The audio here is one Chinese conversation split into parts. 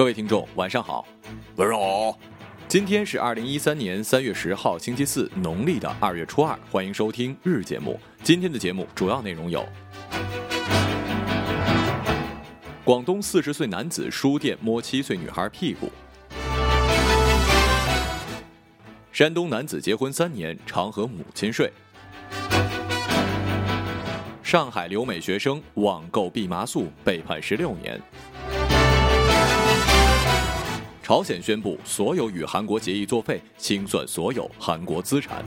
各位听众，晚上好。晚上好。今天是二零一三年三月十号，星期四，农历的二月初二。欢迎收听日节目。今天的节目主要内容有：广东四十岁男子书店摸七岁女孩屁股；山东男子结婚三年常和母亲睡；上海留美学生网购蓖麻素被判十六年。朝鲜宣布所有与韩国协议作废，清算所有韩国资产。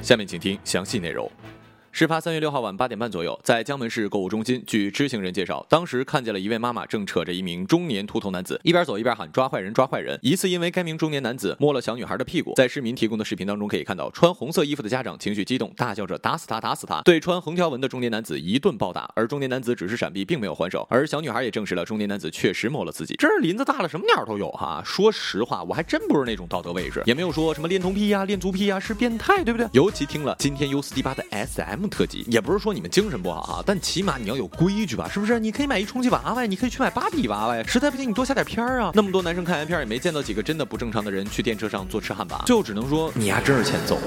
下面请听详细内容。事发三月六号晚八点半左右，在江门市购物中心，据知情人介绍，当时看见了一位妈妈正扯着一名中年秃头男子，一边走一边喊“抓坏人，抓坏人”。疑似因为该名中年男子摸了小女孩的屁股。在市民提供的视频当中可以看到，穿红色衣服的家长情绪激动，大叫着“打死他，打死他”，对穿横条纹的中年男子一顿暴打。而中年男子只是闪避，并没有还手。而小女孩也证实了中年男子确实摸了自己。这是林子大了，什么鸟都有哈。说实话，我还真不是那种道德卫士，也没有说什么恋童癖呀、恋足癖呀是变态，对不对？尤其听了今天 U 四 D 八的 SM 特辑，也不是说。你们精神不好啊，但起码你要有规矩吧，是不是？你可以买一充气娃娃呀，你可以去买芭比娃娃呀。实在不行，你多下点片儿啊。那么多男生看完片也没见到几个真的不正常的人去电车上坐吃汉堡，就只能说你呀真是欠揍。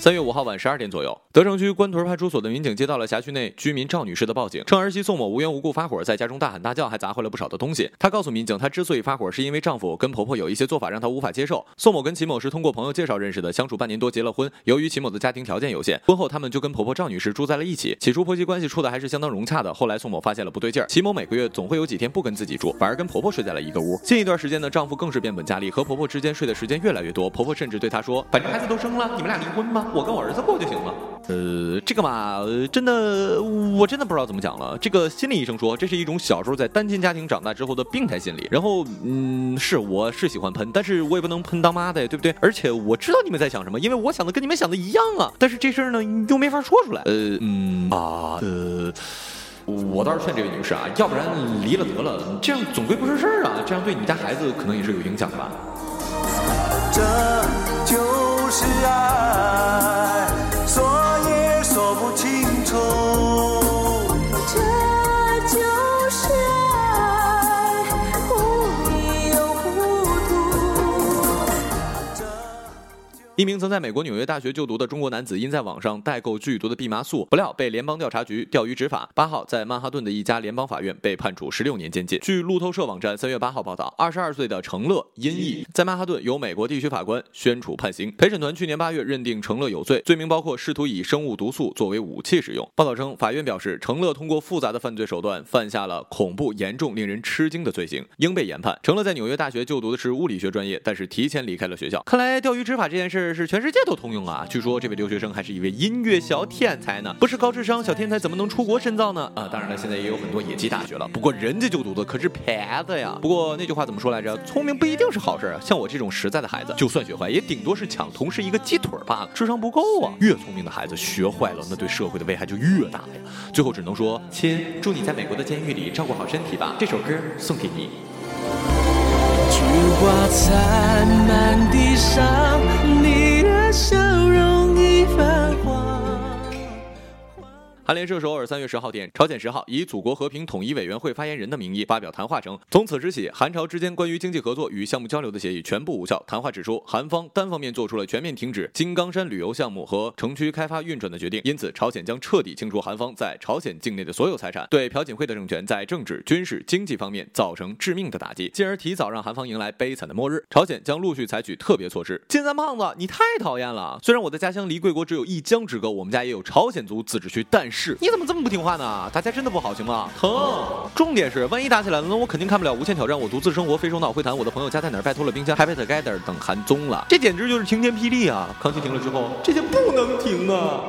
三月五号晚十二点左右，德城区官屯派出所的民警接到了辖区内居民赵女士的报警，称儿媳宋某无缘无故发火，在家中大喊大叫，还砸坏了不少的东西。她告诉民警，她之所以发火，是因为丈夫跟婆婆有一些做法让她无法接受。宋某跟齐某是通过朋友介绍认识的，相处半年多结了婚。由于齐某的家庭条件有限，婚后他们就跟婆婆赵女士住在了一起。起初婆媳关系处的还是相当融洽的，后来宋某发现了不对劲儿，齐某每个月总会有几天不跟自己住，反而跟婆婆睡在了一个屋。近一段时间呢，丈夫更是变本加厉，和婆婆之间睡的时间越来越多。婆婆甚至对他说：“反正孩子都生了，你们俩离婚吧，我跟我儿子过就。”行了？呃，这个嘛，真的，我真的不知道怎么讲了。这个心理医生说，这是一种小时候在单亲家庭长大之后的病态心理。然后，嗯，是，我是喜欢喷，但是我也不能喷当妈的，对不对？而且我知道你们在想什么，因为我想的跟你们想的一样啊。但是这事儿呢，又没法说出来。呃，嗯啊，呃，我倒是劝这位女士啊，要不然离了得了，这样总归不是事儿啊，这样对你家孩子可能也是有影响的吧。这就一名曾在美国纽约大学就读的中国男子，因在网上代购剧毒的蓖麻素，不料被联邦调查局钓鱼执法。八号在曼哈顿的一家联邦法院被判处十六年监禁。据路透社网站三月八号报道，二十二岁的程乐因意在曼哈顿由美国地区法官宣处判刑。陪审团去年八月认定程乐有罪，罪名包括试图以生物毒素作为武器使用。报道称，法院表示程乐通过复杂的犯罪手段犯下了恐怖、严重、令人吃惊的罪行，应被严判。程乐在纽约大学就读的是物理学专业，但是提前离开了学校。看来钓鱼执法这件事。是全世界都通用啊！据说这位留学生还是一位音乐小天才呢。不是高智商小天才，怎么能出国深造呢？啊，当然了，现在也有很多野鸡大学了。不过人家就读的可是牌子呀。不过那句话怎么说来着？聪明不一定是好事啊。像我这种实在的孩子，就算学坏，也顶多是抢同事一个鸡腿罢了，智商不够啊。越聪明的孩子学坏了，那对社会的危害就越大呀。最后只能说，亲，祝你在美国的监狱里照顾好身体吧。这首歌送给你。菊花残满地上，你韩联社首尔三月十号电，朝鲜十号以祖国和平统一委员会发言人的名义发表谈话称，从此时起，韩朝之间关于经济合作与项目交流的协议全部无效。谈话指出，韩方单方面做出了全面停止金刚山旅游项目和城区开发运转的决定，因此朝鲜将彻底清除韩方在朝鲜境内的所有财产，对朴槿惠的政权在政治、军事、经济方面造成致命的打击，进而提早让韩方迎来悲惨的末日。朝鲜将陆续采取特别措施。金三胖子，你太讨厌了！虽然我的家乡离贵国只有一江之隔，我们家也有朝鲜族自治区，但是。是，你怎么这么不听话呢？打架真的不好行吗？疼。重点是，万一打起来了，那我肯定看不了《无限挑战》，我独自生活，非首脑会谈，我的朋友家在哪儿，拜托了冰箱，Happy Together 等韩综了，这简直就是晴天霹雳啊！康熙停了之后，这些不能停啊！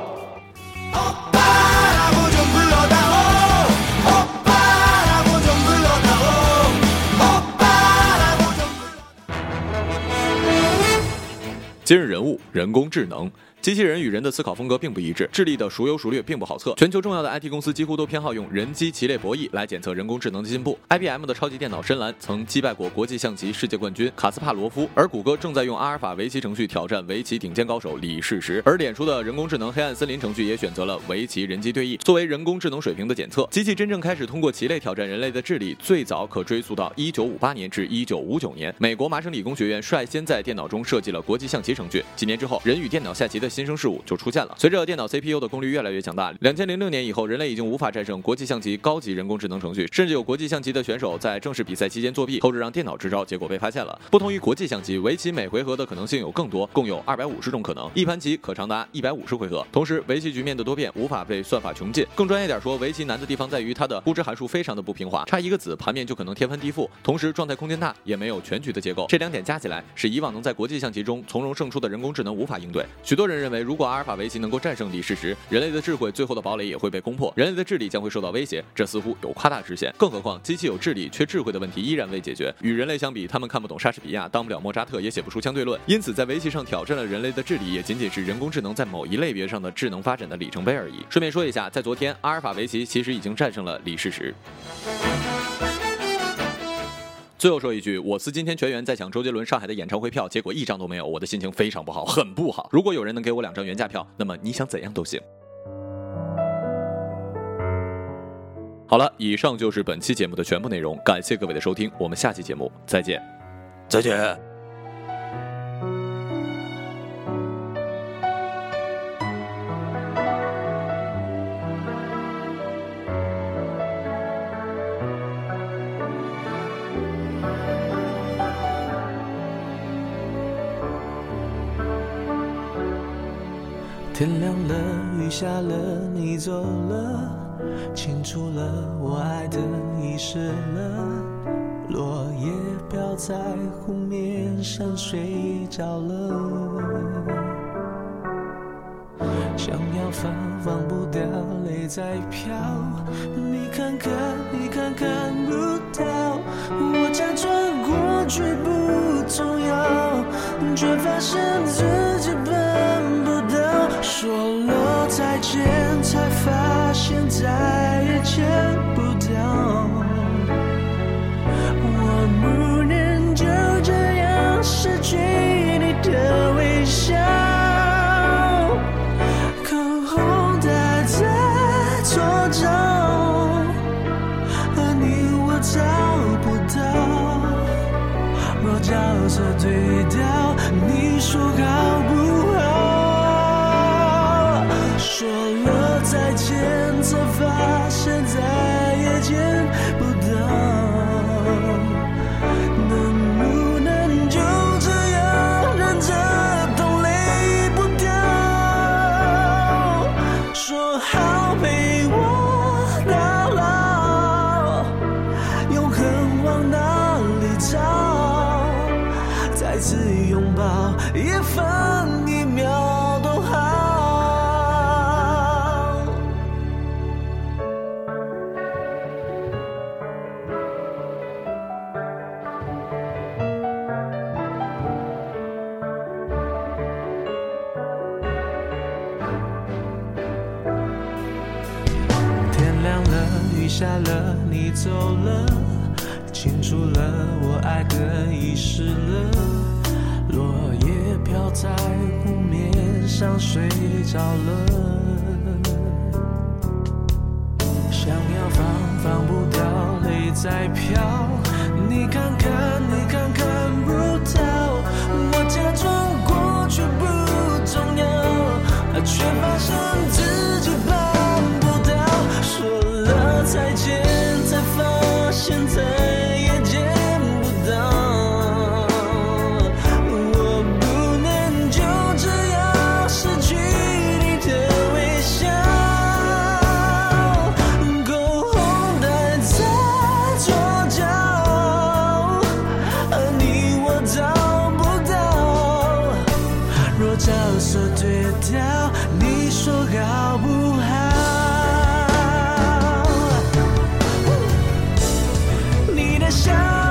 今日人物：人工智能。机器人与人的思考风格并不一致，智力的孰优孰劣并不好测。全球重要的 IT 公司几乎都偏好用人机棋类博弈来检测人工智能的进步。IBM 的超级电脑深蓝曾击败过国际象棋世界冠军卡斯帕罗夫，而谷歌正在用阿尔法围棋程序挑战围棋顶尖高手李世石。而脸书的人工智能黑暗森林程序也选择了围棋人机对弈作为人工智能水平的检测。机器真正开始通过棋类挑战人类的智力，最早可追溯到1958年至1959年，美国麻省理工学院率先在电脑中设计了国际象棋程序。几年之后，人与电脑下棋的新生事物就出。现了。随着电脑 CPU 的功率越来越强大，两千零六年以后，人类已经无法战胜国际象棋高级人工智能程序，甚至有国际象棋的选手在正式比赛期间作弊，偷着让电脑支招，结果被发现了。不同于国际象棋，围棋每回合的可能性有更多，共有二百五十种可能，一盘棋可长达一百五十回合。同时，围棋局面的多变无法被算法穷尽。更专业点说，围棋难的地方在于它的估值函数非常的不平滑，差一个子盘面就可能天翻地覆。同时，状态空间大，也没有全局的结构。这两点加起来，使以往能在国际象棋中从容胜出的人工智能无法应对。许多人认为，如果阿尔法围棋能够战胜李。世石，人类的智慧最后的堡垒也会被攻破，人类的智力将会受到威胁，这似乎有夸大之嫌。更何况，机器有智力却智慧的问题依然未解决。与人类相比，他们看不懂莎士比亚，当不了莫扎特，也写不出相对论。因此，在围棋上挑战了人类的智力，也仅仅是人工智能在某一类别上的智能发展的里程碑而已。顺便说一下，在昨天，阿尔法围棋其实已经战胜了李世石。最后说一句，我司今天全员在抢周杰伦上海的演唱会票，结果一张都没有，我的心情非常不好，很不好。如果有人能给我两张原价票，那么你想怎样都行。好了，以上就是本期节目的全部内容，感谢各位的收听，我们下期节目再见，再见。天亮了，雨下了，你走了，清楚了，我爱的遗失了。落叶飘在湖面上，睡着了。想要放，放不掉，泪在飘。你看看，你看看不到。我假装过去不重要，却发现自己办不到。说了再见，才发现再也见不下了，你走了，清楚了，我爱的遗失了。落叶飘在湖面上，睡着了。想要放，放不掉，泪在飘。你看看，你看角色对调，你说好不好？你的笑。